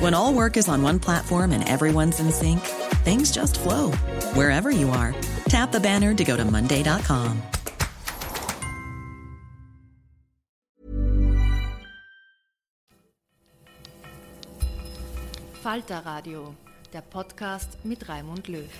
When all work is on one platform and everyone's in sync, things just flow wherever you are. Tap the banner to go to Monday.com. Falter Radio, der Podcast mit Raimund Löw.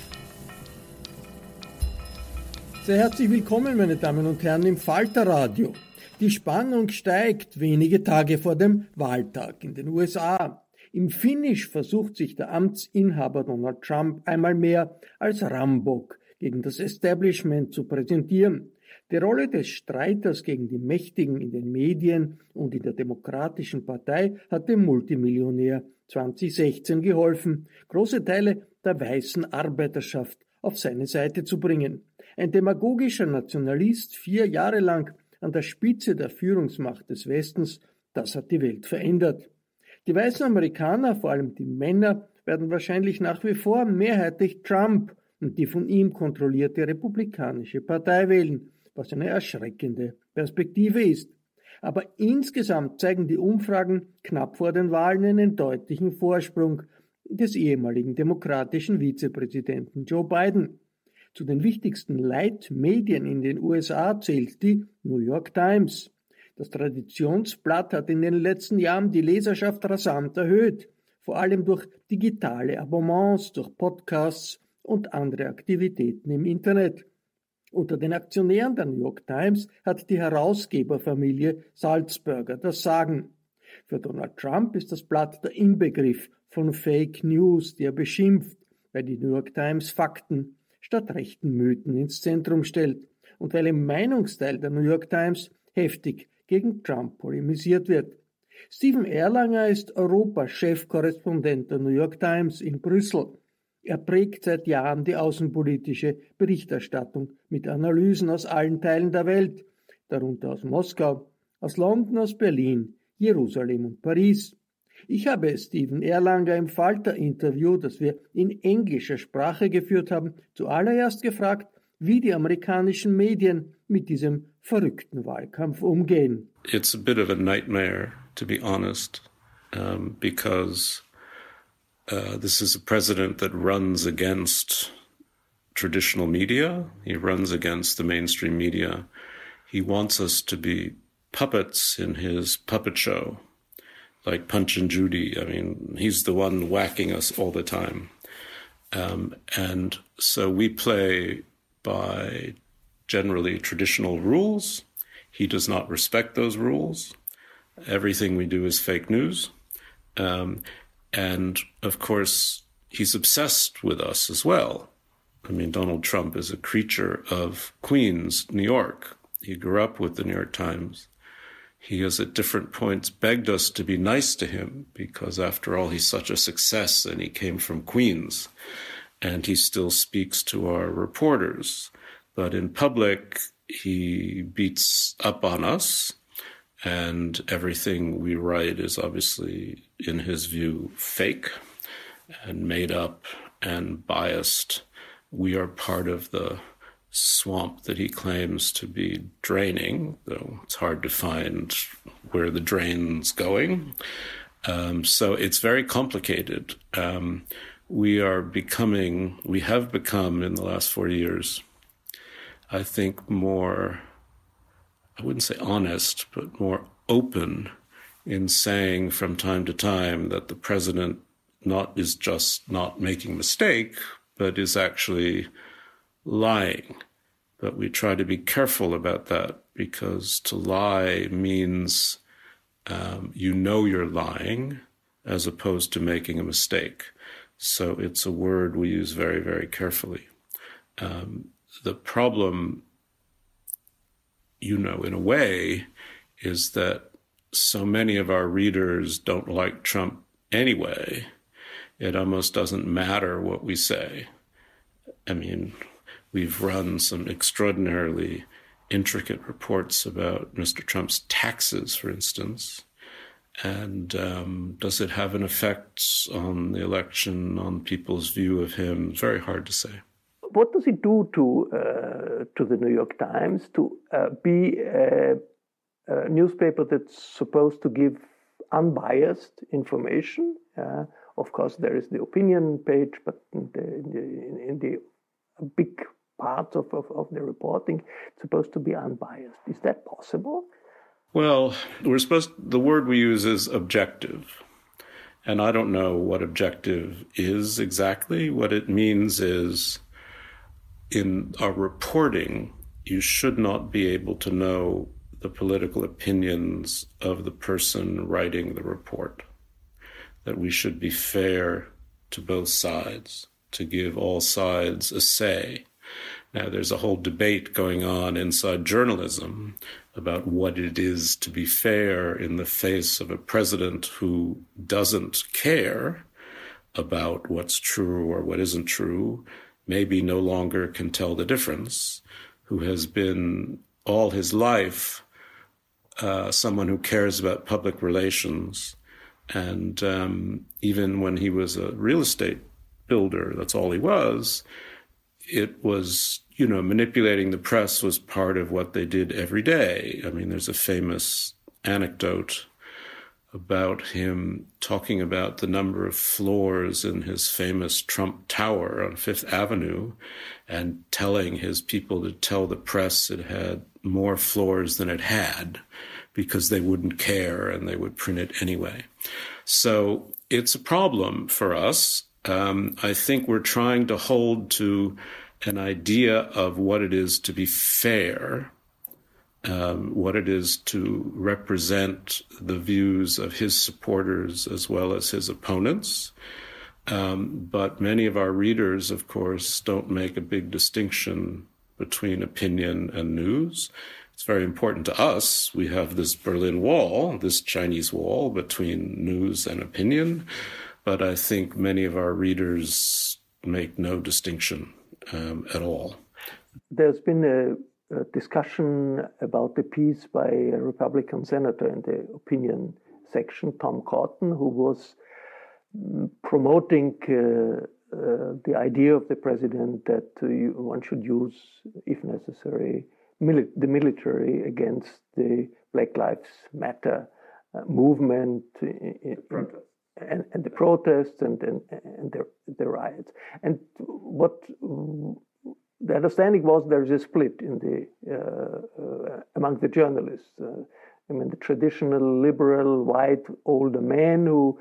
Sehr herzlich willkommen, meine Damen und Herren, im Falter Radio. Die Spannung steigt wenige Tage vor dem Wahltag in den USA. Im Finish versucht sich der Amtsinhaber Donald Trump einmal mehr als Rambock gegen das Establishment zu präsentieren. Die Rolle des Streiters gegen die Mächtigen in den Medien und in der Demokratischen Partei hat dem Multimillionär 2016 geholfen, große Teile der weißen Arbeiterschaft auf seine Seite zu bringen. Ein demagogischer Nationalist, vier Jahre lang an der Spitze der Führungsmacht des Westens, das hat die Welt verändert. Die weißen Amerikaner, vor allem die Männer, werden wahrscheinlich nach wie vor mehrheitlich Trump und die von ihm kontrollierte Republikanische Partei wählen, was eine erschreckende Perspektive ist. Aber insgesamt zeigen die Umfragen knapp vor den Wahlen einen deutlichen Vorsprung des ehemaligen demokratischen Vizepräsidenten Joe Biden. Zu den wichtigsten Leitmedien in den USA zählt die New York Times. Das Traditionsblatt hat in den letzten Jahren die Leserschaft rasant erhöht, vor allem durch digitale Abonnements, durch Podcasts und andere Aktivitäten im Internet. Unter den Aktionären der New York Times hat die Herausgeberfamilie Salzburger das Sagen. Für Donald Trump ist das Blatt der Inbegriff von Fake News, die er beschimpft, weil die New York Times Fakten statt rechten Mythen ins Zentrum stellt und weil im Meinungsteil der New York Times heftig gegen Trump polemisiert wird. Stephen Erlanger ist Europa-Chefkorrespondent der New York Times in Brüssel. Er prägt seit Jahren die außenpolitische Berichterstattung mit Analysen aus allen Teilen der Welt, darunter aus Moskau, aus London, aus Berlin, Jerusalem und Paris. Ich habe Stephen Erlanger im Falter-Interview, das wir in englischer Sprache geführt haben, zuallererst gefragt, wie die amerikanischen Medien mit diesem verrückten Wahlkampf umgehen. It's a bit of a nightmare, to be honest, um, because uh, this is a president that runs against traditional media. He runs against the mainstream media. He wants us to be puppets in his puppet show, like Punch and Judy. I mean, he's the one whacking us all the time. Um, and so we play by generally traditional rules. He does not respect those rules. Everything we do is fake news. Um, and of course, he's obsessed with us as well. I mean, Donald Trump is a creature of Queens, New York. He grew up with the New York Times. He has at different points begged us to be nice to him because, after all, he's such a success and he came from Queens and he still speaks to our reporters. But in public, he beats up on us, and everything we write is obviously, in his view, fake and made up and biased. We are part of the swamp that he claims to be draining, though it's hard to find where the drain's going. Um, so it's very complicated. Um, we are becoming, we have become in the last four years, I think, more, I wouldn't say honest, but more open in saying from time to time that the president not is just not making mistake, but is actually lying. But we try to be careful about that because to lie means um, you know you're lying as opposed to making a mistake. So it's a word we use very, very carefully. Um, the problem, you know, in a way, is that so many of our readers don't like Trump anyway. It almost doesn't matter what we say. I mean, we've run some extraordinarily intricate reports about Mr. Trump's taxes, for instance. And um, does it have an effect on the election, on people's view of him? Very hard to say. What does it do to uh, to the New York Times to uh, be a, a, newspaper that's supposed to give unbiased information? Uh, of course, there is the opinion page, but in the, in the, in the big part of, of, of the reporting, it's supposed to be unbiased. Is that possible? Well, we're supposed the word we use is objective. And I don't know what objective is exactly. What it means is in our reporting, you should not be able to know the political opinions of the person writing the report. That we should be fair to both sides, to give all sides a say. Now, there's a whole debate going on inside journalism about what it is to be fair in the face of a president who doesn't care about what's true or what isn't true, maybe no longer can tell the difference, who has been all his life uh, someone who cares about public relations. And um, even when he was a real estate builder, that's all he was, it was you know, manipulating the press was part of what they did every day. I mean, there's a famous anecdote about him talking about the number of floors in his famous Trump Tower on Fifth Avenue and telling his people to tell the press it had more floors than it had because they wouldn't care and they would print it anyway. So it's a problem for us. Um, I think we're trying to hold to an idea of what it is to be fair, um, what it is to represent the views of his supporters as well as his opponents. Um, but many of our readers, of course, don't make a big distinction between opinion and news. It's very important to us. We have this Berlin Wall, this Chinese wall between news and opinion. But I think many of our readers make no distinction um, at all. There's been a, a, discussion about the piece by a Republican senator in the opinion section, Tom Cotton, who was mm, promoting uh, uh, the idea of the president that uh, you, one should use, if necessary, mili- the military against the Black Lives Matter uh, movement. In, and, and the protests and, and, and the, the riots. And what the understanding was there is a split in the uh, uh, among the journalists. Uh, I mean, the traditional liberal white older men who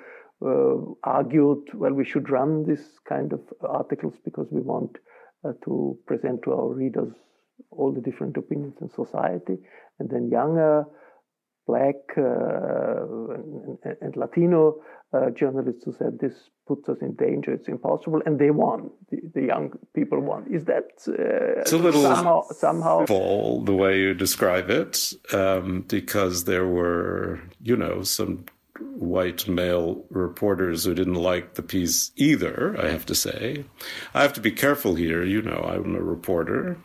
argued, well, we should run this kind of articles because we want to present to our readers all the different opinions in society, and then younger black uh, and, and, Latino uh, journalists who said this puts us in danger, it's impossible, and they won. The, the young people won. Is that uh, it's a little somehow, somehow full the way you describe it, um, because there were, you know, some white male reporters who didn't like the piece either. I have to say, I have to be careful here. You know, I'm a reporter.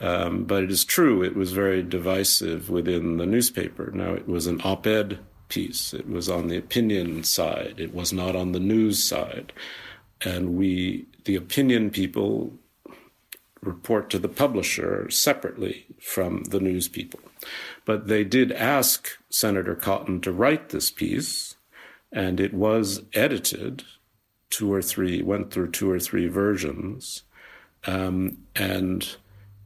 Um, but it is true, it was very divisive within the newspaper. Now, it was an op ed piece, it was on the opinion side, it was not on the news side. And we, the opinion people, report to the publisher separately from the news people. But they did ask Senator Cotton to write this piece, and it was edited two or three, went through two or three versions. Um, and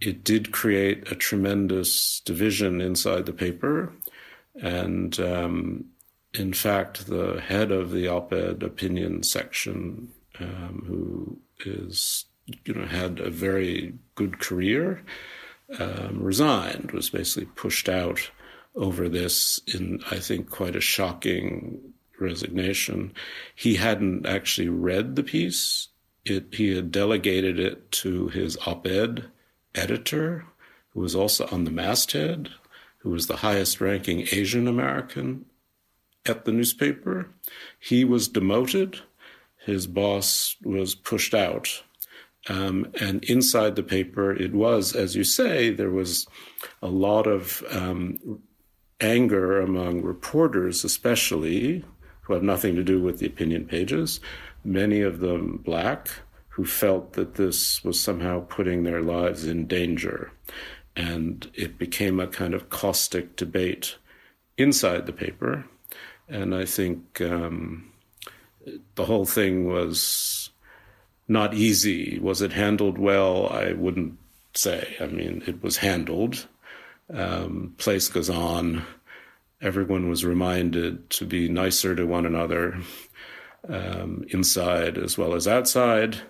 it did create a tremendous division inside the paper. And um, in fact, the head of the op ed opinion section, um, who is, you know, had a very good career, um, resigned, was basically pushed out over this in, I think, quite a shocking resignation. He hadn't actually read the piece. It, he had delegated it to his op ed editor, who was also on the masthead, who was the highest ranking Asian American at the newspaper. He was demoted. His boss was pushed out. Um, and inside the paper, it was, as you say, there was a lot of um, anger among reporters, especially, who have nothing to do with the opinion pages, many of them black, who felt that this was somehow putting their lives in danger. And it became a kind of caustic debate inside the paper. And I think um, the whole thing was not easy. Was it handled well? I wouldn't say. I mean, it was handled. Um, place goes on. Everyone was reminded to be nicer to one another, um, inside as well as outside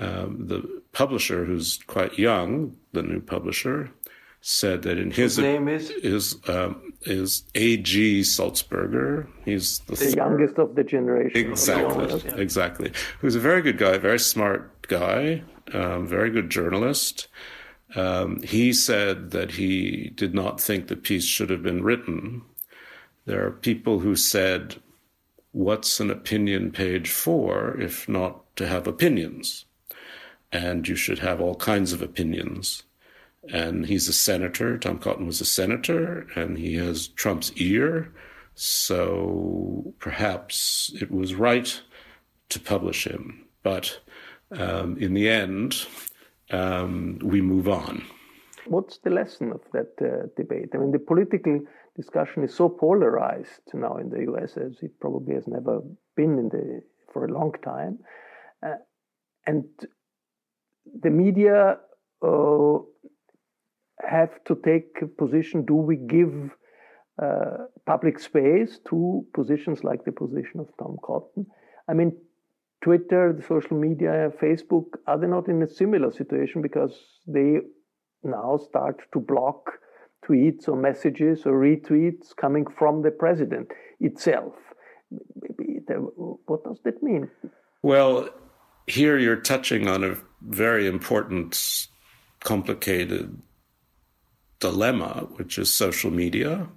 um, the publisher, who's quite young, the new publisher, said that in his, his name is is um, is A.G. Sulzberger. He's the, the youngest of the generation. Exactly, of yeah. exactly. Who's a very good guy, very smart guy, um, very good journalist. Um, he said that he did not think the piece should have been written. There are people who said, "What's an opinion page for if not to have opinions?" And you should have all kinds of opinions. And he's a senator. Tom Cotton was a senator, and he has Trump's ear. So perhaps it was right to publish him. But um, in the end, um, we move on. What's the lesson of that uh, debate? I mean, the political discussion is so polarized now in the US as it probably has never been in the for a long time. Uh, and the media uh, have to take a position do we give uh, public space to positions like the position of Tom Cotton? I mean, Twitter, the social media, Facebook, are they not in a similar situation because they now start to block tweets or messages or retweets coming from the president itself? What does that mean? Well, here you're touching on a very important, complicated dilemma, which is social media.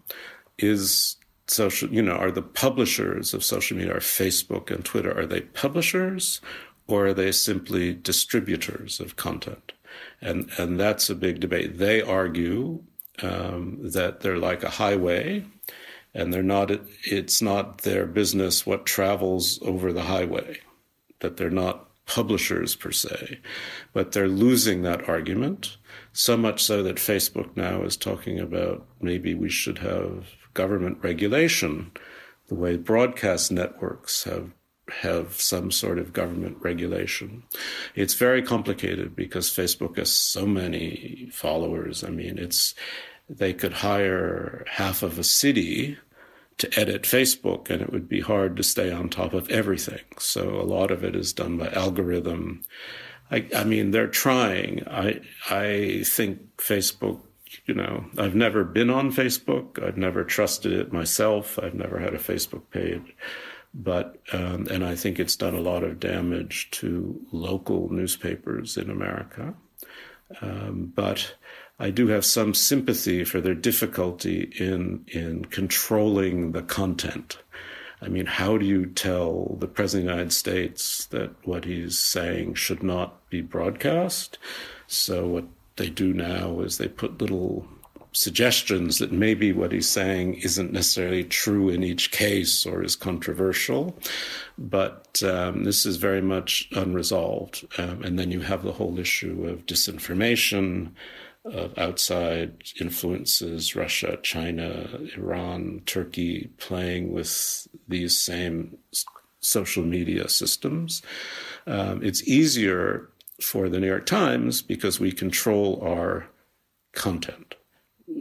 Is social, you know, are the publishers of social media, are Facebook and Twitter, are they publishers or are they simply distributors of content? And, and that's a big debate. They argue um, that they're like a highway and they're not, it's not their business what travels over the highway, that they're not publishers per se, but they're losing that argument. So much so that Facebook now is talking about maybe we should have government regulation, the way broadcast networks have have some sort of government regulation. It's very complicated because Facebook has so many followers. I mean, it's they could hire half of a city to edit Facebook, and it would be hard to stay on top of everything. So a lot of it is done by algorithm. I, I mean, they're trying. I I think Facebook. You know, I've never been on Facebook. I've never trusted it myself. I've never had a Facebook page, but um, and I think it's done a lot of damage to local newspapers in America. Um, but I do have some sympathy for their difficulty in in controlling the content. I mean, how do you tell the President of the United States that what he's saying should not be broadcast? So what they do now is they put little suggestions that maybe what he's saying isn't necessarily true in each case or is controversial, but um, this is very much unresolved. Um, and then you have the whole issue of disinformation, of outside influences, Russia, China, Iran, Turkey, playing with these same social media systems. Um, it's easier for the New York Times because we control our content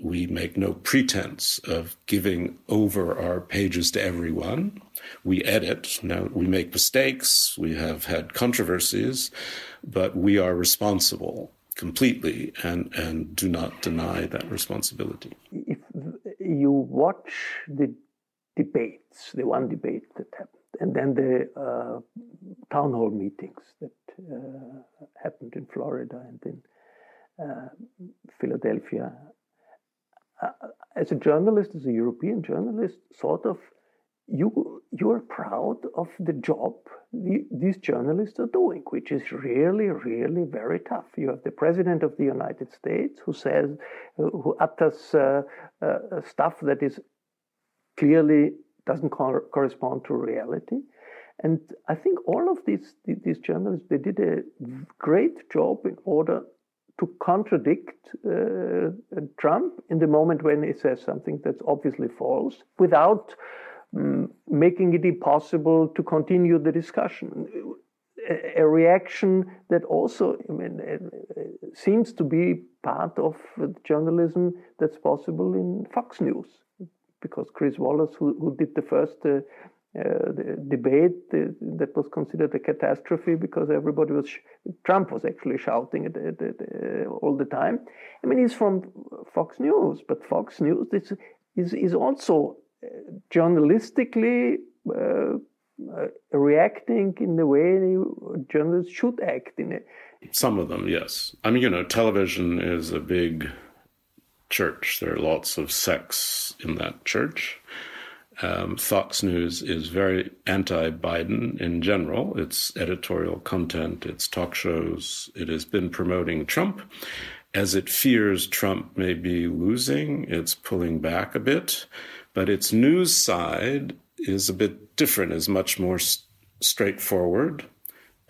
we make no pretense of giving over our pages to everyone. We edit. Now, we make mistakes. We have had controversies, but we are responsible completely and, and do not deny that responsibility. If you watch the debates, the one debate that happened, and then the uh, town hall meetings that uh, happened in Florida and in uh, Philadelphia uh, as a journalist, as a European journalist, sort of you you are proud of the job the, these journalists are doing, which is really, really very tough. You have the president of the United States who says, uh, who utters uh, uh, stuff that is clearly doesn't co- correspond to reality. And I think all of these these journalists they did a great job in order to contradict uh, Trump in the moment when he says something that's obviously false without making it impossible to continue the discussion. A, reaction that also I mean, seems to be part of journalism that's possible in Fox News, because Chris Wallace, who, who did the first uh, uh, debate that was considered a catastrophe because everybody was Trump was actually shouting it, it, it, all the time. I mean, he's from Fox News, but Fox News is is, is also uh, journalistically uh, uh, reacting in the way journalists should act in it. Some of them, yes. I mean, you know, television is a big church. There are lots of sects in that church. Um, Fox News is very anti Biden in general. Its editorial content, its talk shows, it has been promoting Trump. As it fears Trump may be losing, it's pulling back a bit. But its news side is a bit different, is much more s- straightforward.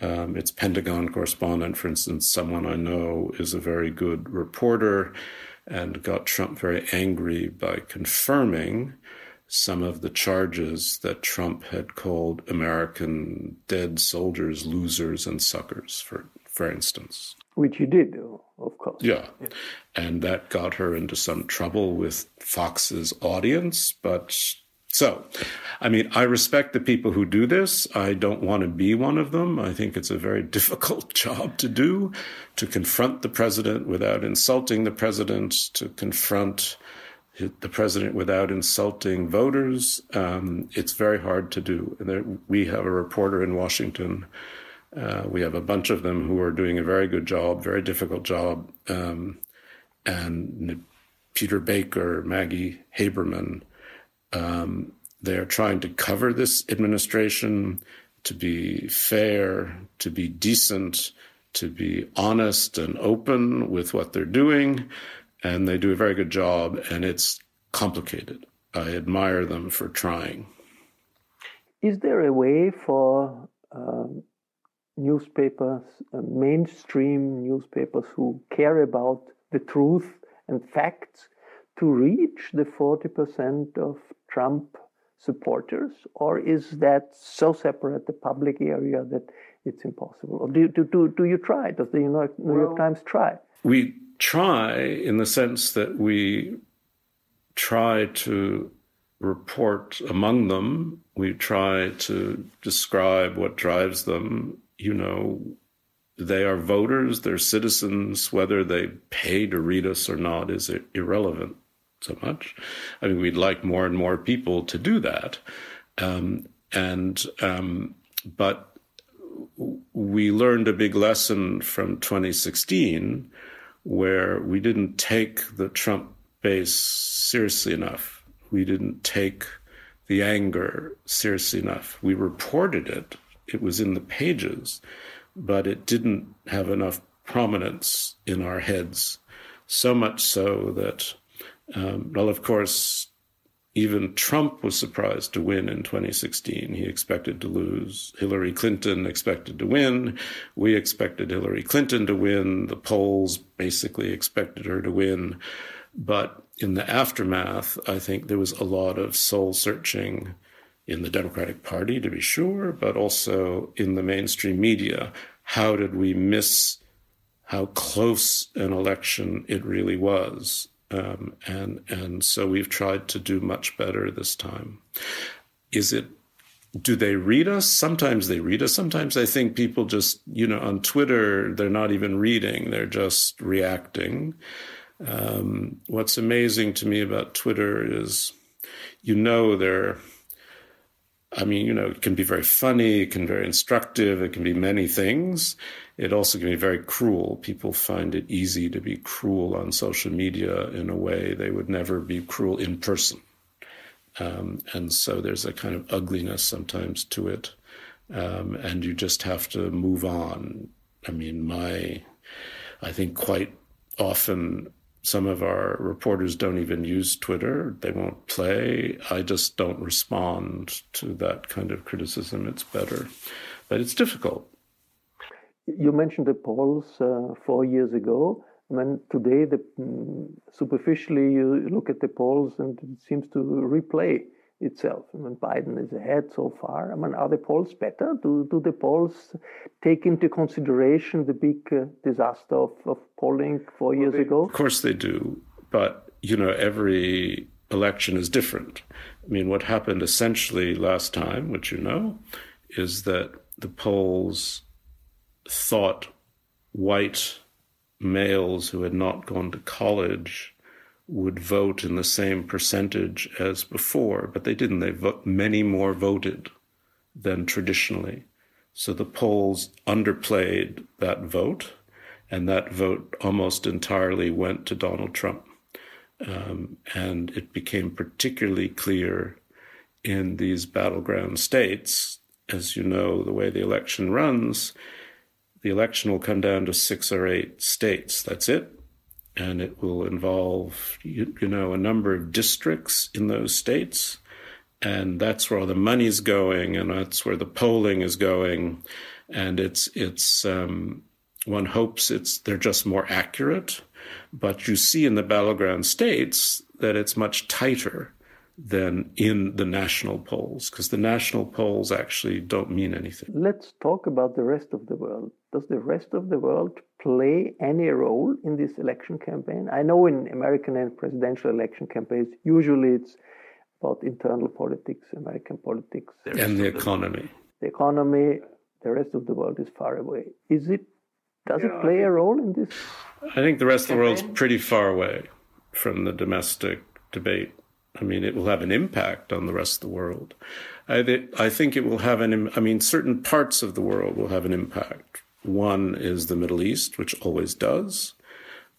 Um, its Pentagon correspondent, for instance, someone I know is a very good reporter and got Trump very angry by confirming some of the charges that Trump had called American dead soldiers losers and suckers, for, for instance. Which he did, of course. Yeah. yeah. And that got her into some trouble with Fox's audience. But so, I mean, I respect the people who do this. I don't want to be one of them. I think it's a very difficult job to do to confront the president without insulting the president, to confront the president without insulting voters. Um, it's very hard to do. There, we have a reporter in Washington. Uh, we have a bunch of them who are doing a very good job, very difficult job. Um, and Peter Baker, Maggie Haberman, um, they're trying to cover this administration to be fair, to be decent, to be honest and open with what they're doing and they do a very good job, and it's complicated. I admire them for trying. Is there a way for um, newspapers, uh, mainstream newspapers who care about the truth and facts, to reach the 40% of Trump supporters? Or is that so separate, the public area, that it's impossible? Or do, do, do, do you try? Does the New York, New York Times try? We try in the sense that we try to report among them. We try to describe what drives them. You know, they are voters, they're citizens. Whether they pay to read us or not is irrelevant so much. I mean, we'd like more and more people to do that. Um, and, um, but we learned a big lesson from 2016 where we didn't take the Trump base seriously enough. We didn't take the anger seriously enough. We reported it, it was in the pages, but it didn't have enough prominence in our heads, so much so that, um, well, of course, even Trump was surprised to win in 2016. He expected to lose. Hillary Clinton expected to win. We expected Hillary Clinton to win. The polls basically expected her to win. But in the aftermath, I think there was a lot of soul searching in the Democratic Party, to be sure, but also in the mainstream media. How did we miss how close an election it really was? Um, and and so we've tried to do much better this time. Is it? Do they read us? Sometimes they read us. Sometimes I think people just, you know, on Twitter they're not even reading; they're just reacting. Um, what's amazing to me about Twitter is, you know, they're I mean, you know, it can be very funny, it can be very instructive, it can be many things. It also can be very cruel. People find it easy to be cruel on social media in a way they would never be cruel in person. Um, and so there's a kind of ugliness sometimes to it. Um, and you just have to move on. I mean, my, I think quite often some of our reporters don't even use Twitter. They won't play. I just don't respond to that kind of criticism. It's better. But it's difficult. You mentioned the polls uh, four years ago. Mean, today, the, mm, superficially, you look at the polls and it seems to replay itself. I mean, Biden is ahead so far. I mean, are the polls better? Do, do the polls take into consideration the big uh, disaster of, of polling four well, years they, ago? Of course they do. But, you know, every election is different. I mean, what happened essentially last time, which you know, is that the polls thought white males who had not gone to college would vote in the same percentage as before, but they didn't. They vote, many more voted than traditionally. So the polls underplayed that vote, and that vote almost entirely went to Donald Trump. Um, and it became particularly clear in these battleground states. As you know, the way the election runs, the election will come down to six or eight states. That's it and it will involve you, you, know a number of districts in those states and that's where all the money's going and that's where the polling is going and it's it's um, one hopes it's they're just more accurate but you see in the battleground states that it's much tighter than in the national polls because the national polls actually don't mean anything. Let's talk about the rest of the world. Does the rest of the world play any role in this election campaign? I know in American and presidential election campaigns, usually it's about internal politics, American politics, and the economy. The economy, the rest of the world is far away. Is it? Does yeah, it play a role in this? I think the rest campaign? of the world's pretty far away from the domestic debate I mean, it will have an impact on the rest of the world. I, th- I think it will have an, I mean, certain parts of the world will have an impact. One is the Middle East, which always does,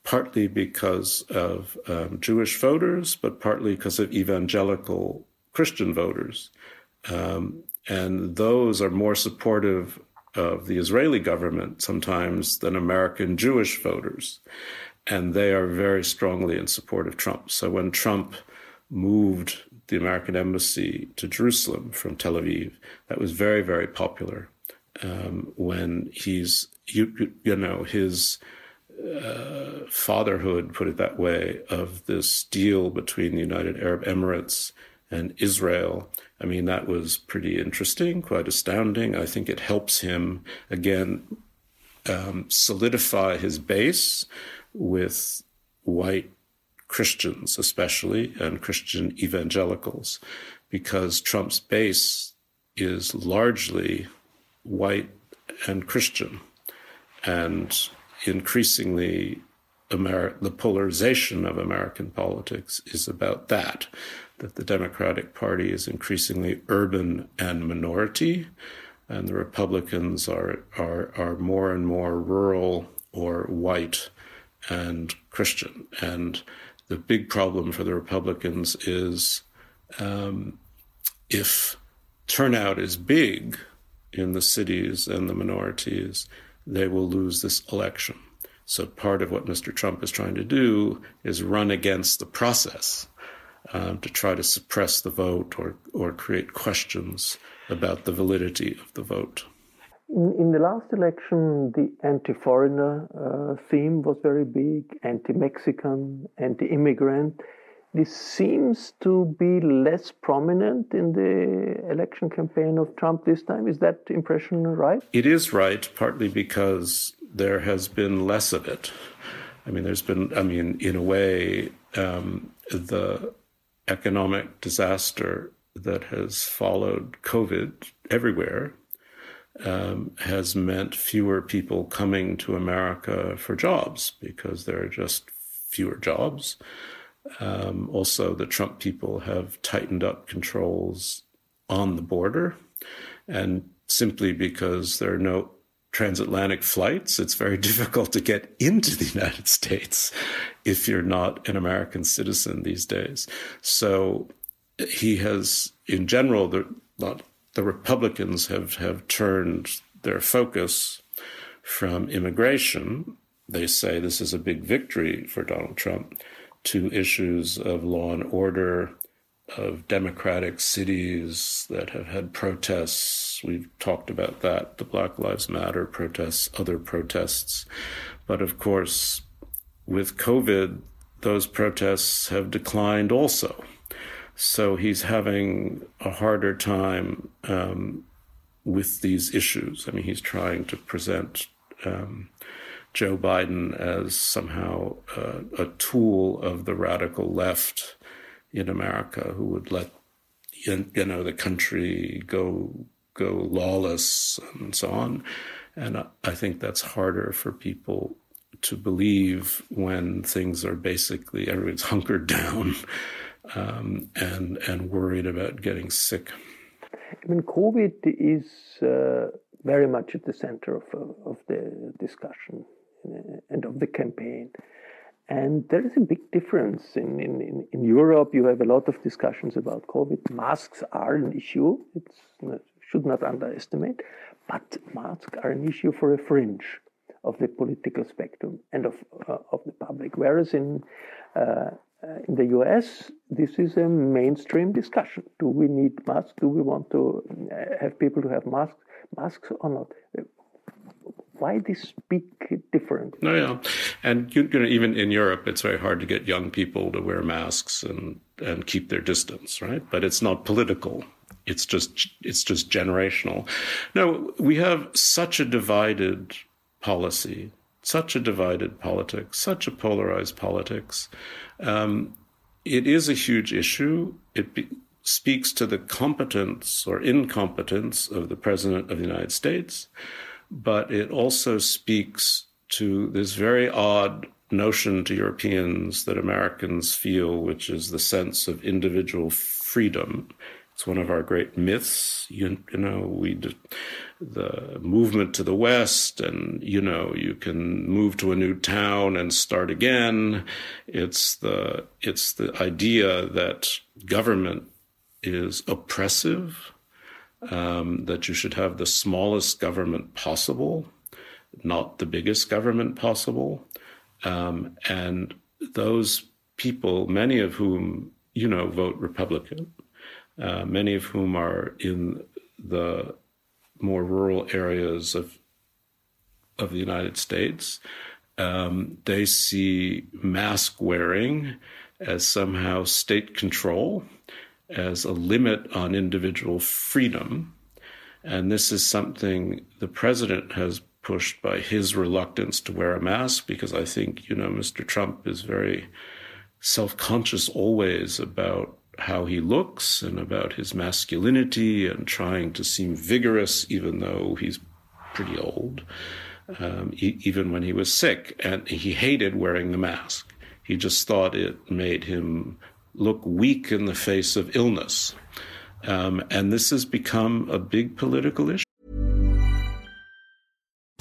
partly because of um, Jewish voters, but partly because of evangelical Christian voters. Um, and those are more supportive of the Israeli government sometimes than American Jewish voters. And they are very strongly in support of Trump. So when Trump moved the American embassy to Jerusalem from Tel Aviv. That was very, very popular. Um, when he's, you, you know, his uh, fatherhood, put it that way, of this deal between the United Arab Emirates and Israel. I mean, that was pretty interesting, quite astounding. I think it helps him, again, um, solidify his base with white Christians, especially, and Christian evangelicals, because Trump's base is largely white and Christian. And increasingly, Ameri- the polarization of American politics is about that, that the Democratic Party is increasingly urban and minority, and the Republicans are, are, are more and more rural or white and Christian. And the big problem for the Republicans is um, if turnout is big in the cities and the minorities, they will lose this election. So part of what Mr. Trump is trying to do is run against the process um, to try to suppress the vote or, or create questions about the validity of the vote. In, in the last election, the anti foreigner uh, theme was very big anti Mexican, anti immigrant. This seems to be less prominent in the election campaign of Trump this time. Is that impression right? It is right, partly because there has been less of it. I mean, there's been, I mean, in a way, um, the economic disaster that has followed COVID everywhere um, has meant fewer people coming to America for jobs because there are just fewer jobs. Um, also, the Trump people have tightened up controls on the border. And simply because there are no transatlantic flights, it's very difficult to get into the United States if you're not an American citizen these days. So he has, in general, the, the Republicans have, have turned their focus from immigration. They say this is a big victory for Donald Trump to issues of law and order, of democratic cities that have had protests. We've talked about that, the Black Lives Matter protests, other protests. But of course, with COVID, those protests have declined also. So he's having a harder time um, with these issues. I mean, he's trying to present um, Joe Biden as somehow uh, a tool of the radical left in America who would let you know the country go go lawless and so on. And I think that's harder for people to believe when things are basically everyone's hunkered down um, and and worried about getting sick. I mean, COVID is uh, very much at the center of, of the discussion and of the campaign. And there is a big difference. In, in, in Europe, you have a lot of discussions about COVID. Masks are an issue, it should not underestimate, but masks are an issue for a fringe of the political spectrum and of, uh, of the public. Whereas in, uh, uh, in the US, this is a mainstream discussion. Do we need masks? Do we want to uh, have people to have masks, masks or not? Why this big difference? No, yeah, and you, you know, even in Europe, it's very hard to get young people to wear masks and and keep their distance, right? But it's not political. It's just it's just generational. No, we have such a divided policy, such a divided politics, such a polarized politics um, it is a huge issue. It be, speaks to the competence or incompetence of the President of the United States, but it also speaks to this very odd notion to Europeans that Americans feel, which is the sense of individual freedom. It's one of our great myths. You, you know, we the movement to the west and you know you can move to a new town and start again it's the it's the idea that government is oppressive um, that you should have the smallest government possible not the biggest government possible um, and those people many of whom you know vote republican uh, many of whom are in the more rural areas of of the United States, um, they see mask wearing as somehow state control, as a limit on individual freedom. And this is something the president has pushed by his reluctance to wear a mask, because I think, you know, Mr. Trump is very self conscious always about how he looks and about his masculinity and trying to seem vigorous, even though he's pretty old, um, he, even when he was sick. And he hated wearing the mask. He just thought it made him look weak in the face of illness. Um, and this has become a big political issue.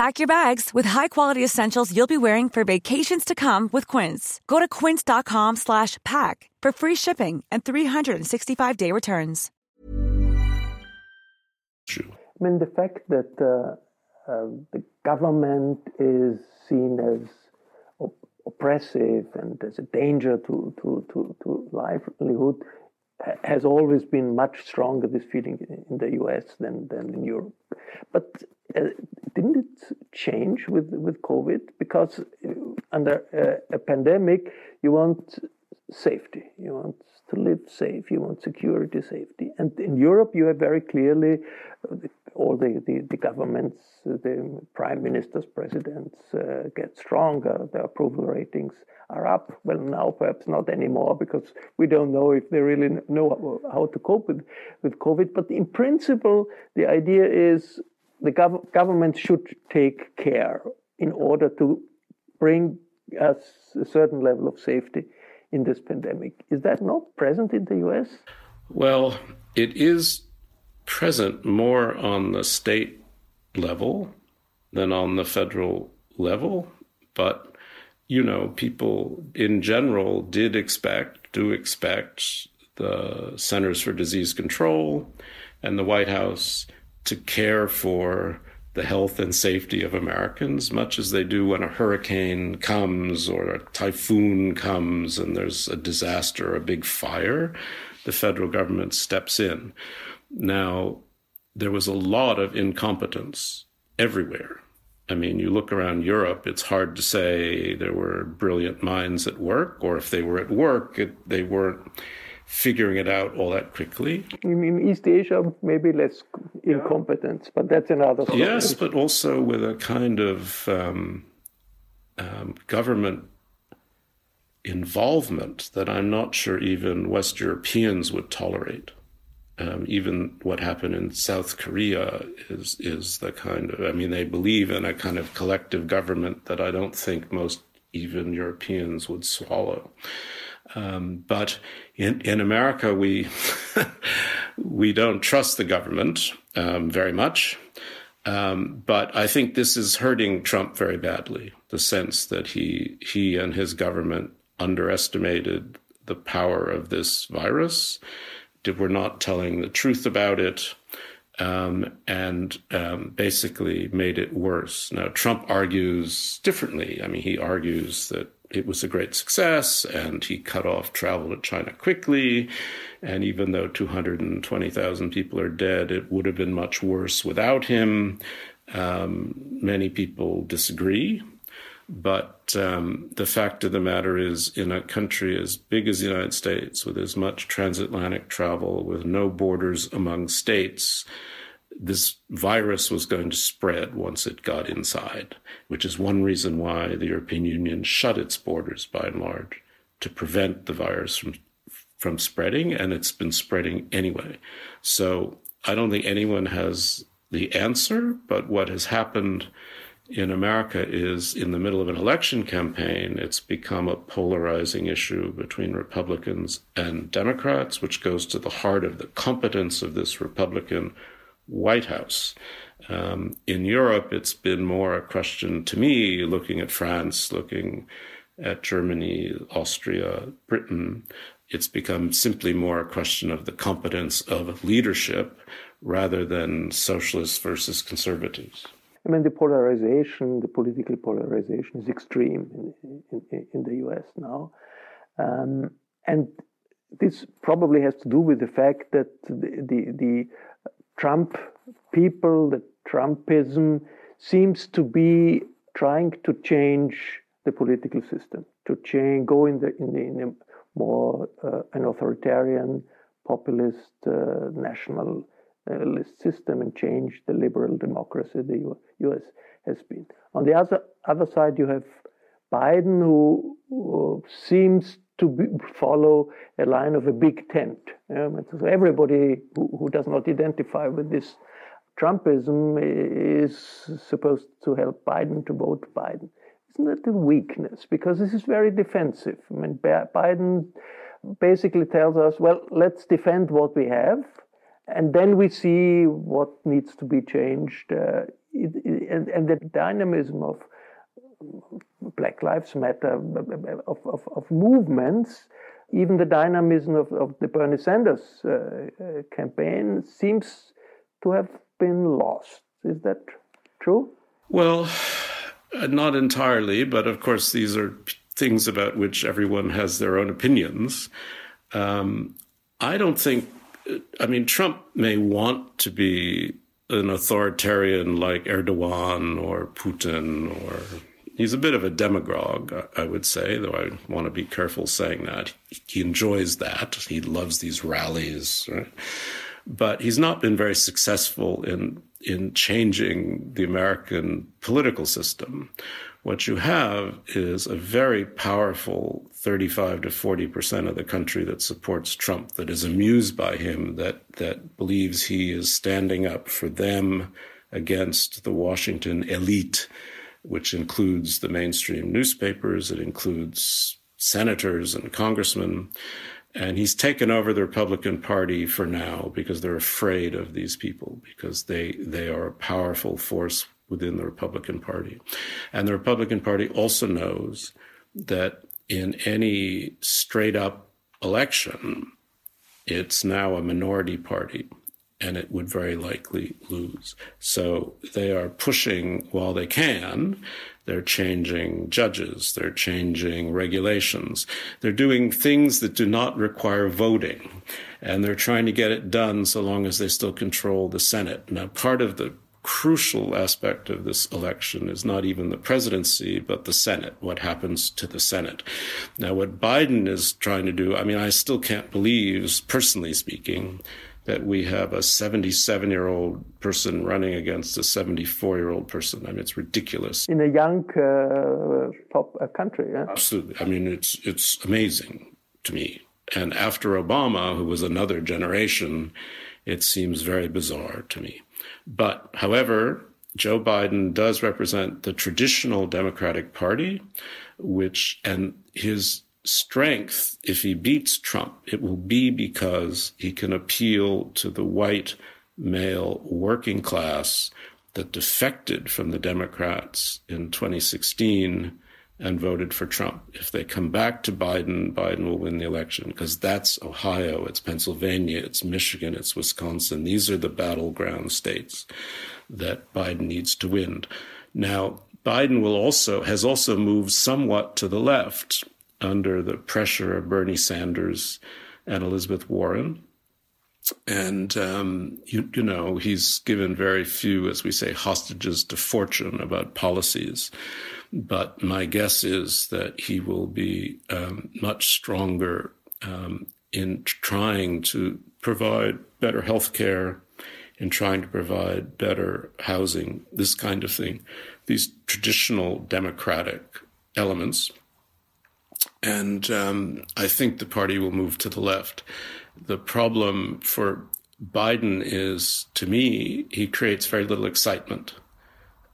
Pack your bags with high-quality essentials you'll be wearing for vacations to come with Quince. Go to quince.com slash pack for free shipping and 365-day returns. I mean, the fact that uh, uh, the government is seen as op oppressive and as a danger to, to, to, to livelihood has always been much stronger, this feeling in the US than, than in Europe. But uh, didn't it change with, with COVID? Because uh, under a, a pandemic, you want safety, you want to live safe, you want security, safety. And in Europe, you have very clearly uh, all the, the, the, governments, the prime ministers, presidents uh, get stronger, their approval ratings are up. Well, now perhaps not anymore because we don't know if they really know how to cope with, with COVID. But in principle, the idea is the gov- government should take care in order to bring us a certain level of safety in this pandemic. Is that not present in the US? Well, it is present more on the state level than on the federal level, but you know, people in general did expect, do expect the Centers for Disease Control and the White House to care for the health and safety of Americans, much as they do when a hurricane comes or a typhoon comes and there's a disaster, a big fire. The federal government steps in. Now, there was a lot of incompetence everywhere I mean, you look around Europe, it's hard to say there were brilliant minds at work, or if they were at work, it, they weren't figuring it out all that quickly. In East Asia, maybe less incompetence, yeah. but that's another story. Yes, but also with a kind of um, um, government involvement that I'm not sure even West Europeans would tolerate. Um, even what happened in South Korea is is the kind of I mean they believe in a kind of collective government that I don't think most even Europeans would swallow. Um, but in in America we we don't trust the government um, very much. Um, but I think this is hurting Trump very badly. The sense that he he and his government underestimated the power of this virus were not telling the truth about it, um, and um, basically made it worse. Now, Trump argues differently. I mean, he argues that it was a great success and he cut off travel to China quickly. And even though 220,000 people are dead, it would have been much worse without him. Um, many people disagree. But um, the fact of the matter is, in a country as big as the United States, with as much transatlantic travel, with no borders among states, this virus was going to spread once it got inside, which is one reason why the European Union shut its borders by and large to prevent the virus from from spreading, and it's been spreading anyway. So I don't think anyone has the answer, but what has happened in America is in the middle of an election campaign, it's become a polarizing issue between Republicans and Democrats, which goes to the heart of the competence of this Republican White House. Um, in Europe, it's been more a question to me, looking at France, looking at Germany, Austria, Britain. It's become simply more a question of the competence of leadership rather than socialists versus conservatives. I mean, the polarization, the political polarization is extreme in, in, in the US now. Um, and this probably has to do with the fact that the, the, the Trump people, the Trumpism, seems to be trying to change the political system, to change, go in the in, the, in a more uh, an authoritarian, populist, uh, national Uh, system and change the liberal democracy the US has been. On the other, other side, you have Biden, who, who seems to be, follow a line of a big tent. So everybody who, who, does not identify with this Trumpism is supposed to help Biden to vote Biden. Isn't that a weakness? Because this is very defensive. I mean, Biden basically tells us, well, let's defend what we have and then we see what needs to be changed. Uh, it, it, and, and, the dynamism of Black Lives Matter, of, of, of movements, even the dynamism of, of the Bernie Sanders uh, uh, campaign seems to have been lost. Is that true? Well, uh, not entirely, but of course, these are things about which everyone has their own opinions. Um, I don't think, I mean, Trump may want to be an authoritarian like Erdogan or Putin or he's a bit of a demagogue, I would say, though I want to be careful saying that. He enjoys that. He loves these rallies, right? But he's not been very successful in in changing the American political system. What you have is a very powerful 35 to 40 percent of the country that supports Trump, that is amused by him, that that believes he is standing up for them against the Washington elite which includes the mainstream newspapers, it includes senators and congressmen. And he's taken over the Republican Party for now because they're afraid of these people, because they, they are a powerful force within the Republican Party. And the Republican Party also knows that in any straight up election, it's now a minority party and it would very likely lose. So they are pushing while they can. They're changing judges. They're changing regulations. They're doing things that do not require voting. And they're trying to get it done so long as they still control the Senate. Now, part of the crucial aspect of this election is not even the presidency, but the Senate, what happens to the Senate. Now, what Biden is trying to do, I mean, I still can't believe, personally speaking, that we have a 77 year old person running against a 74 year old person. I mean, it's ridiculous. In a young uh, top uh, country, yeah? Absolutely. I mean, it's, it's amazing to me. And after Obama, who was another generation, it seems very bizarre to me. But however, Joe Biden does represent the traditional Democratic Party, which, and his strength, if he beats Trump, it will be because he can appeal to the white male working class that defected from the Democrats in 2016 and voted for Trump. If they come back to Biden, Biden will win the election because that's Ohio, it's Pennsylvania, it's Michigan, it's Wisconsin. These are the battleground states that Biden needs to win. Now, Biden will also has also moved somewhat to the left under the pressure of Bernie Sanders and Elizabeth Warren. And, um, you, you know, he's given very few, as we say, hostages to fortune about policies. But my guess is that he will be um, much stronger um, in trying to provide better health care, in trying to provide better housing, this kind of thing. These traditional democratic elements and um, I think the party will move to the left. The problem for Biden is, to me, he creates very little excitement.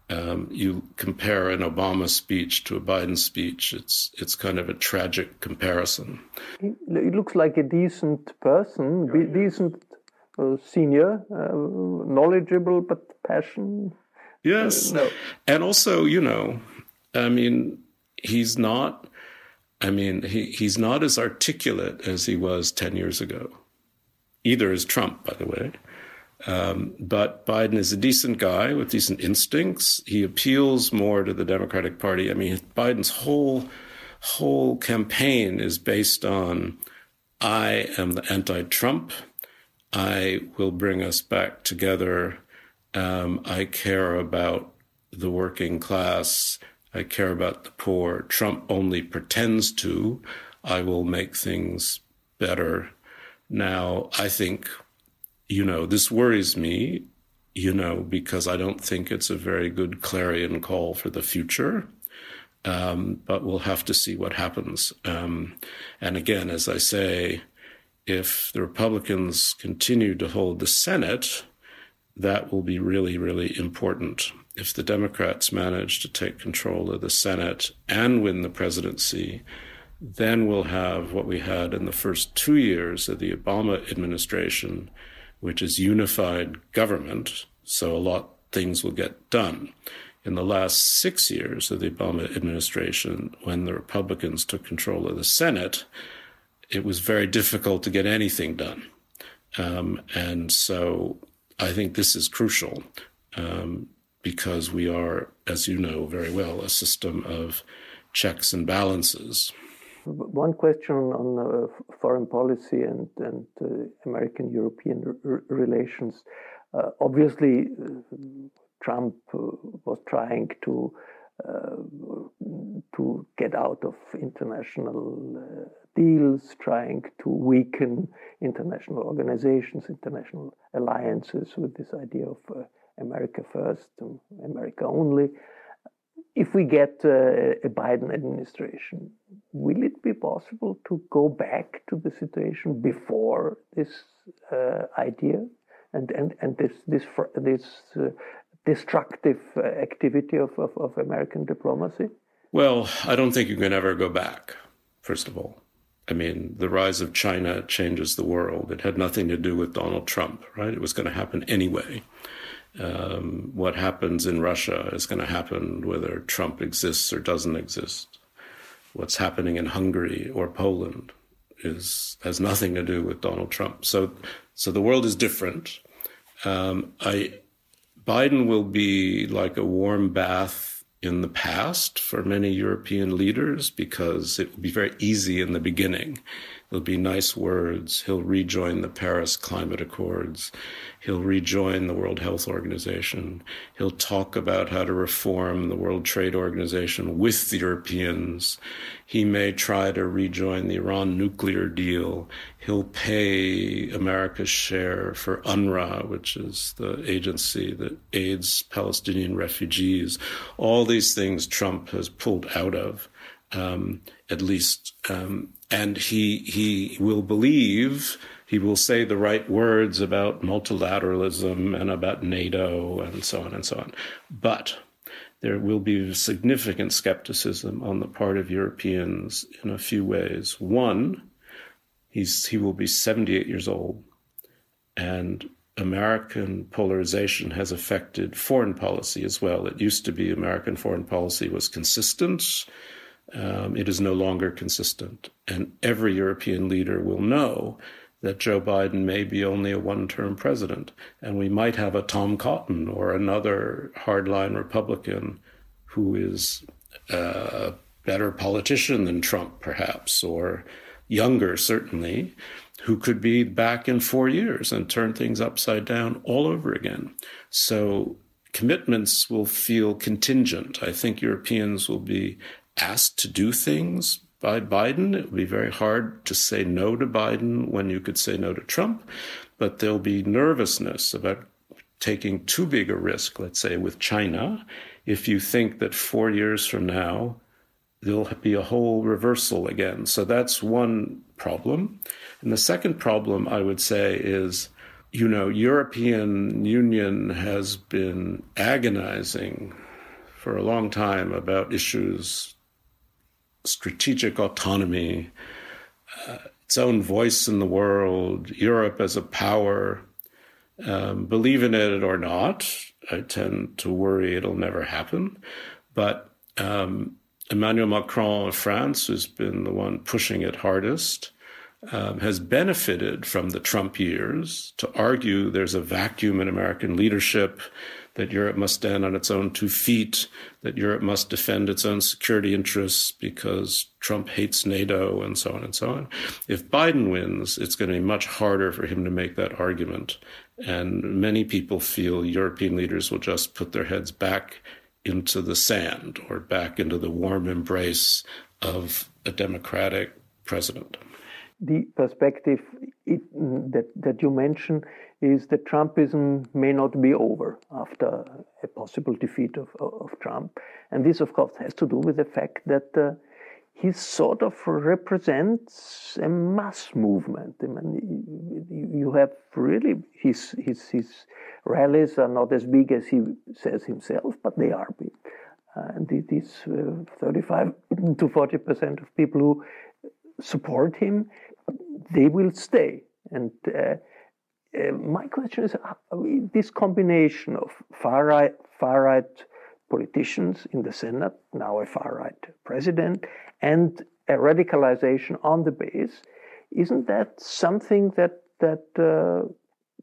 Um, you compare an Obama speech to a Biden speech, it's it's kind of a tragic comparison. He, looks like a decent person, decent uh, senior, uh, knowledgeable but passion. Yes, uh, no. and also, you know, I mean, he's not I mean, he, he's not as articulate as he was 10 years ago. Either is Trump, by the way. Um, but Biden is a decent guy with decent instincts. He appeals more to the Democratic Party. I mean, Biden's whole whole campaign is based on I am the anti-Trump. I will bring us back together. Um, I care about the working class. I care about the poor. Trump only pretends to. I will make things better. Now, I think, you know, this worries me, you know, because I don't think it's a very good clarion call for the future. Um, but we'll have to see what happens. Um, and again, as I say, if the Republicans continue to hold the Senate, that will be really, really important if the Democrats manage to take control of the Senate and win the presidency, then we'll have what we had in the first two years of the Obama administration, which is unified government, so a lot things will get done. In the last six years of the Obama administration, when the Republicans took control of the Senate, it was very difficult to get anything done. Um, and so I think this is crucial um, because we are, as you know very well, a system of checks and balances. One question on uh, foreign policy and, and uh, American European relations. Uh, obviously, uh, Trump uh, was trying to uh, to get out of international deals, trying to weaken international organizations, international alliances with this idea of America first, America only. If we get a Biden administration, will possible to go back to the situation before this uh, idea and, and, and this, this, this uh, destructive uh, activity of, of, of American diplomacy? Well, I don't think you can ever go back, first of all. I mean, the rise of China changes the world. It had nothing to do with Donald Trump, right? It was going to happen anyway. Um, what happens in Russia is going to happen whether Trump exists or doesn't exist. What's happening in Hungary or Poland is has nothing to do with Donald Trump. So, so the world is different. Um, I, Biden will be like a warm bath in the past for many European leaders because it will be very easy in the beginning. There'll be nice words. He'll rejoin the Paris Climate Accords. He'll rejoin the World Health Organization. He'll talk about how to reform the World Trade Organization with the Europeans. He may try to rejoin the Iran nuclear deal. He'll pay America's share for UNRWA, which is the agency that aids Palestinian refugees. All these things Trump has pulled out of. Um, at least, um, and he he will believe he will say the right words about multilateralism and about NATO and so on and so on. But there will be significant skepticism on the part of Europeans in a few ways. One, he's, he will be 78 years old, and American polarization has affected foreign policy as well. It used to be American foreign policy was consistent. Um, it is no longer consistent. And every European leader will know that Joe Biden may be only a one term president, and we might have a Tom Cotton or another hardline Republican who is a better politician than Trump, perhaps, or younger, certainly, who could be back in four years and turn things upside down all over again. So commitments will feel contingent. I think Europeans will be asked to do things by Biden. It would be very hard to say no to Biden when you could say no to Trump, but there'll be nervousness about taking too big a risk, let's say, with China, if you think that four years from now, there'll be a whole reversal again. So that's one problem. And the second problem, I would say, is you know, European Union has been agonizing for a long time about issues strategic autonomy, uh, its own voice in the world, Europe as a power. Um, believe in it or not, I tend to worry it'll never happen. But um, Emmanuel Macron of France, who's been the one pushing it hardest, um, has benefited from the Trump years to argue there's a vacuum in American leadership, that Europe must stand on its own two feet, that Europe must defend its own security interests because Trump hates NATO, and so on and so on. If Biden wins, it's going to be much harder for him to make that argument. And many people feel European leaders will just put their heads back into the sand or back into the warm embrace of a democratic president. The perspective that, that you mentioned is that Trumpism may not be over after a possible defeat of, of Trump. And this, of course, has to do with the fact that uh, he sort of represents a mass movement. I mean, you have really his, his, his rallies are not as big as he says himself, but they are big. And these uh, 35 to 40 percent of people who support him, they will stay. And uh, uh, my question is uh, this combination of far right, far right politicians in the Senate, now a far right president, and a radicalization on the base, isn't that something that that uh,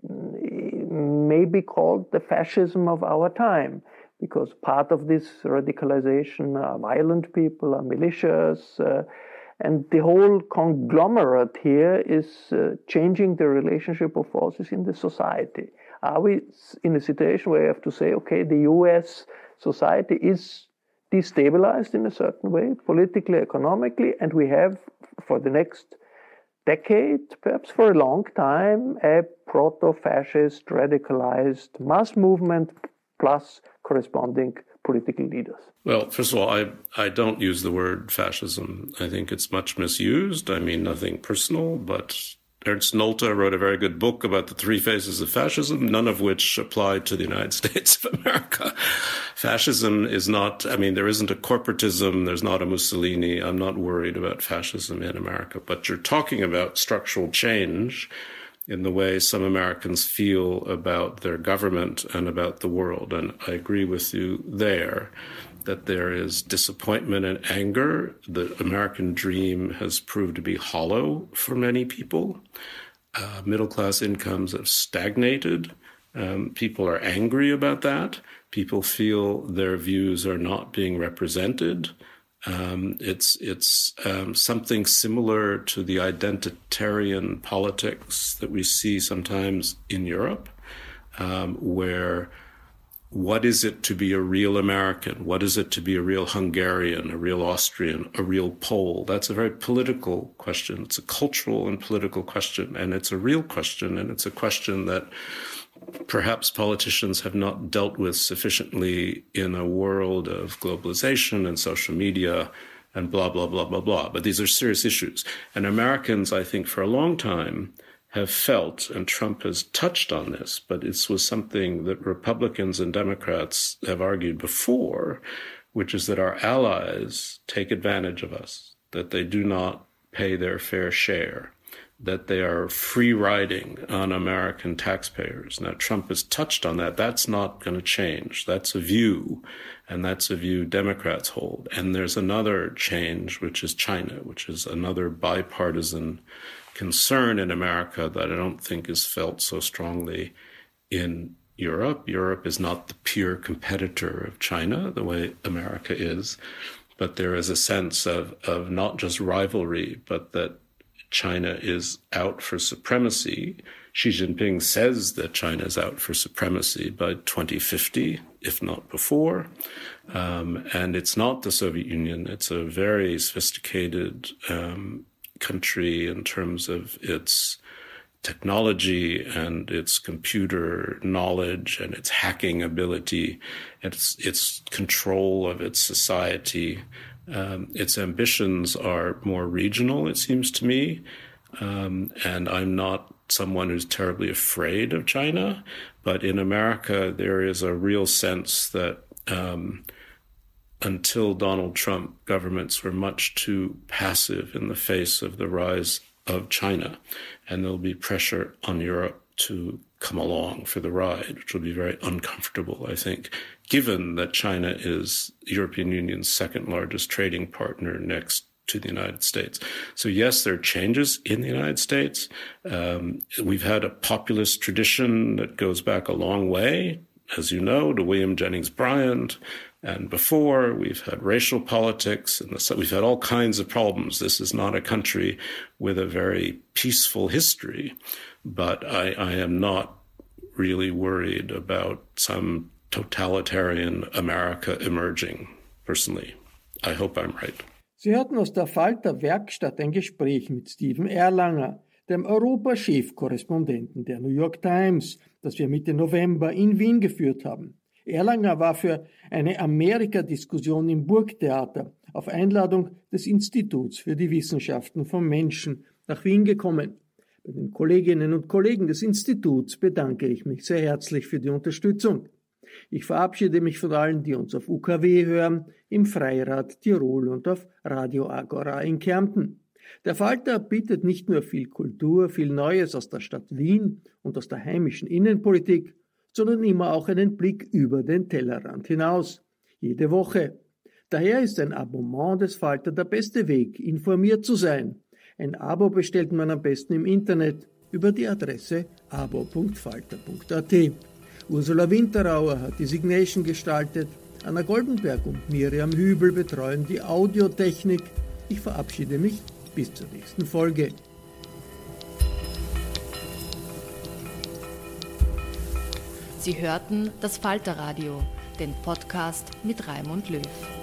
may be called the fascism of our time? Because part of this radicalization are violent people, are militias, uh, and the whole conglomerate here is uh, changing the relationship of forces in the society. Are we in a situation where you have to say, okay, the US society is destabilized in a certain way, politically, economically, and we have for the next decade, perhaps for a long time, a proto fascist, radicalized mass movement plus corresponding political leaders? Well, first of all, I, I don't use the word fascism. I think it's much misused. I mean, nothing personal, but Ernst Nolte wrote a very good book about the three phases of fascism, none of which apply to the United States of America. Fascism is not, I mean, there isn't a corporatism, there's not a Mussolini. I'm not worried about fascism in America. But you're talking about structural change in the way some Americans feel about their government and about the world. And I agree with you there that there is disappointment and anger. The American dream has proved to be hollow for many people. Uh, middle class incomes have stagnated. Um, people are angry about that. People feel their views are not being represented. Um, it's it's um, something similar to the identitarian politics that we see sometimes in Europe, um, where what is it to be a real American? What is it to be a real Hungarian, a real Austrian, a real Pole? That's a very political question. It's a cultural and political question, and it's a real question, and it's a question that perhaps politicians have not dealt with sufficiently in a world of globalization and social media and blah, blah, blah, blah, blah. But these are serious issues. And Americans, I think, for a long time, have felt, and Trump has touched on this, but this was something that Republicans and Democrats have argued before, which is that our allies take advantage of us, that they do not pay their fair share, that they are free riding on American taxpayers. Now, Trump has touched on that. That's not going to change. That's a view, and that's a view Democrats hold. And there's another change, which is China, which is another bipartisan concern in America that I don't think is felt so strongly in Europe. Europe is not the pure competitor of China the way America is, but there is a sense of, of not just rivalry, but that China is out for supremacy. Xi Jinping says that China is out for supremacy by 2050, if not before. Um, and it's not the Soviet Union. It's a very sophisticated um, country in terms of its technology and its computer knowledge and its hacking ability, its its control of its society. Um, its ambitions are more regional, it seems to me. Um, and I'm not someone who's terribly afraid of China, but in America, there is a real sense that um, until Donald Trump, governments were much too passive in the face of the rise of China. And there'll be pressure on Europe to come along for the ride, which will be very uncomfortable, I think, given that China is the European Union's second largest trading partner next to the United States. So yes, there are changes in the United States. Um, we've had a populist tradition that goes back a long way, as you know, to William Jennings Bryan, and before. We've had racial politics, and we've had all kinds of problems. This is not a country with a very peaceful history, but I, I am not really worried about some totalitarian America emerging, personally. I hope I'm right. Sie hörten aus der Falter Werkstatt ein Gespräch mit Steven Erlanger, dem Europachefkorrespondenten der New York Times, das wir Mitte November in Wien geführt haben. Erlanger war für eine Amerika-Diskussion im Burgtheater auf Einladung des Instituts für die Wissenschaften vom Menschen nach Wien gekommen. Bei den Kolleginnen und Kollegen des Instituts bedanke ich mich sehr herzlich für die Unterstützung. Ich verabschiede mich von allen, die uns auf UKW hören, im Freirad Tirol und auf Radio Agora in Kärnten. Der Falter bietet nicht nur viel Kultur, viel Neues aus der Stadt Wien und aus der heimischen Innenpolitik, sondern immer auch einen Blick über den Tellerrand hinaus. Jede Woche. Daher ist ein Abonnement des Falter der beste Weg, informiert zu sein. Ein Abo bestellt man am besten im Internet über die Adresse abo.falter.at. Ursula Winterauer hat die Signation gestaltet, Anna Goldenberg und Miriam Hübel betreuen die Audiotechnik. Ich verabschiede mich bis zur nächsten Folge. Sie hörten das Falterradio, den Podcast mit Raimund Löw.